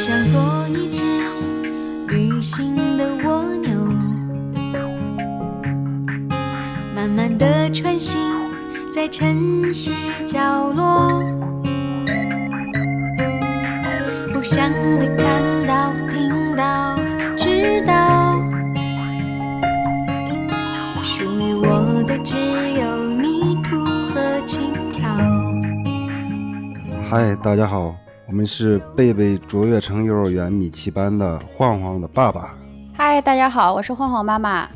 想做一只旅行的蜗牛，慢慢的穿行在城市角落，不想的看到、听到、知道，属于我的只有泥土和青草。嗨，大家好，我们是贝贝卓越城幼儿园米奇班的晃晃的爸爸，嗨，大家好，我是晃晃妈妈。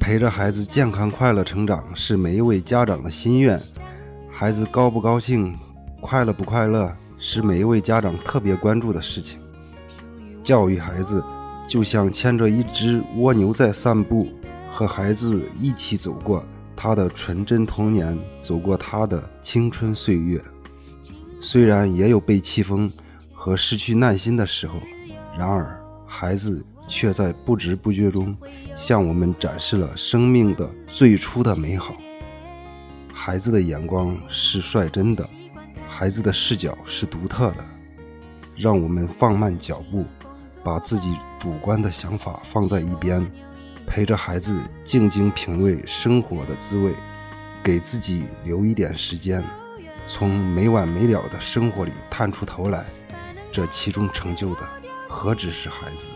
陪着孩子健康快乐成长是每一位家长的心愿。孩子高不高兴、快乐不快乐，是每一位家长特别关注的事情。教育孩子就像牵着一只蜗牛在散步，和孩子一起走过他的纯真童年，走过他的青春岁月。虽然也有被气疯和失去耐心的时候，然而孩子却在不知不觉中向我们展示了生命的最初的美好。孩子的眼光是率真的，孩子的视角是独特的。让我们放慢脚步，把自己主观的想法放在一边，陪着孩子静静品味生活的滋味，给自己留一点时间。从没完没了的生活里探出头来，这其中成就的何止是孩子？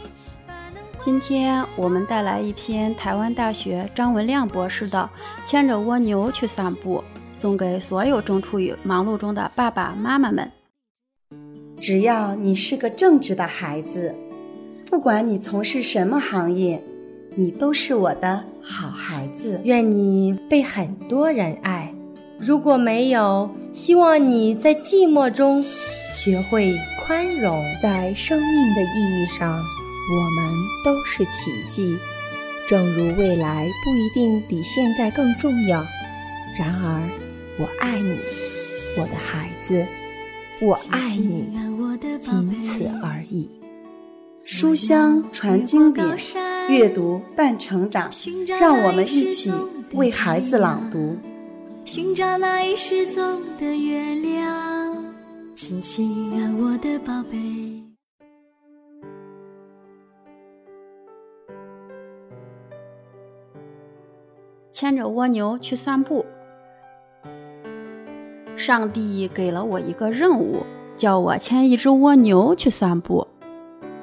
今天我们带来一篇台湾大学张文亮博士的《牵着蜗牛去散步》，送给所有正处于忙碌中的爸爸妈妈们。只要你是个正直的孩子，不管你从事什么行业，你都是我的好孩子。愿你被很多人爱。如果没有，希望你在寂寞中学会宽容。在生命的意义上，我们都是奇迹。正如未来不一定比现在更重要，然而，我爱你，我的孩子，我爱你，仅此而已。书香传经典，阅读伴成长。让我们一起为孩子朗读。寻找那已失踪的月亮，亲亲啊，我的宝贝。牵着蜗牛去散步。上帝给了我一个任务，叫我牵一只蜗牛去散步。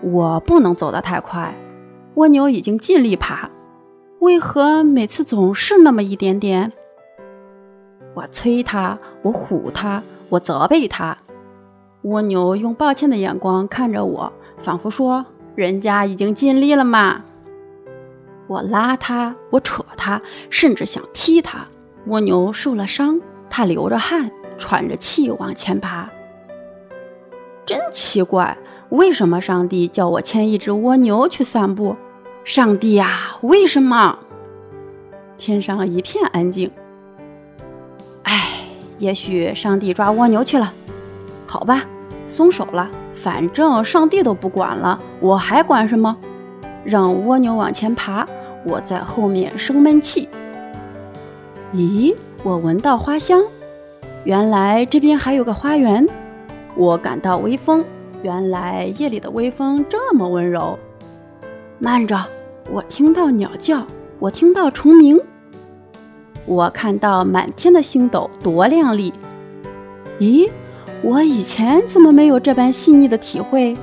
我不能走得太快，蜗牛已经尽力爬，为何每次总是那么一点点？我催他，我唬他，我责备他。蜗牛用抱歉的眼光看着我，仿佛说：“人家已经尽力了嘛。”我拉他，我扯他，甚至想踢他。蜗牛受了伤，它流着汗，喘着气往前爬。真奇怪，为什么上帝叫我牵一只蜗牛去散步？上帝呀，为什么？天上一片安静。也许上帝抓蜗牛去了，好吧，松手了。反正上帝都不管了，我还管什么？让蜗牛往前爬，我在后面生闷气。咦，我闻到花香，原来这边还有个花园。我感到微风，原来夜里的微风这么温柔。慢着，我听到鸟叫，我听到虫鸣。我看到满天的星斗多亮丽，咦，我以前怎么没有这般细腻的体会？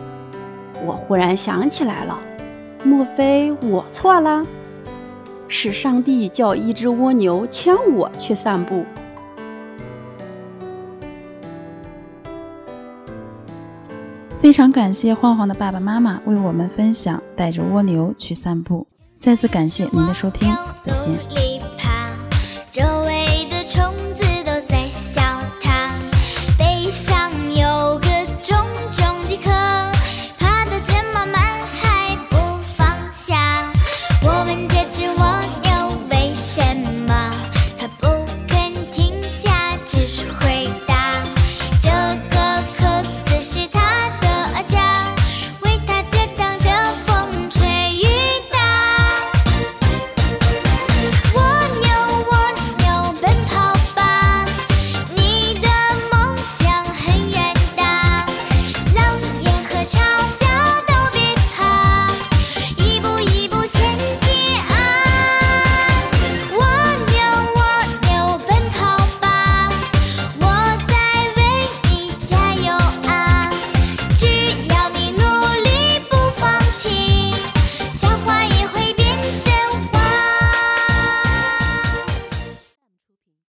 我忽然想起来了，莫非我错了？是上帝叫一只蜗牛牵我去散步。非常感谢晃晃的爸爸妈妈为我们分享带着蜗牛去散步。再次感谢您的收听，再见。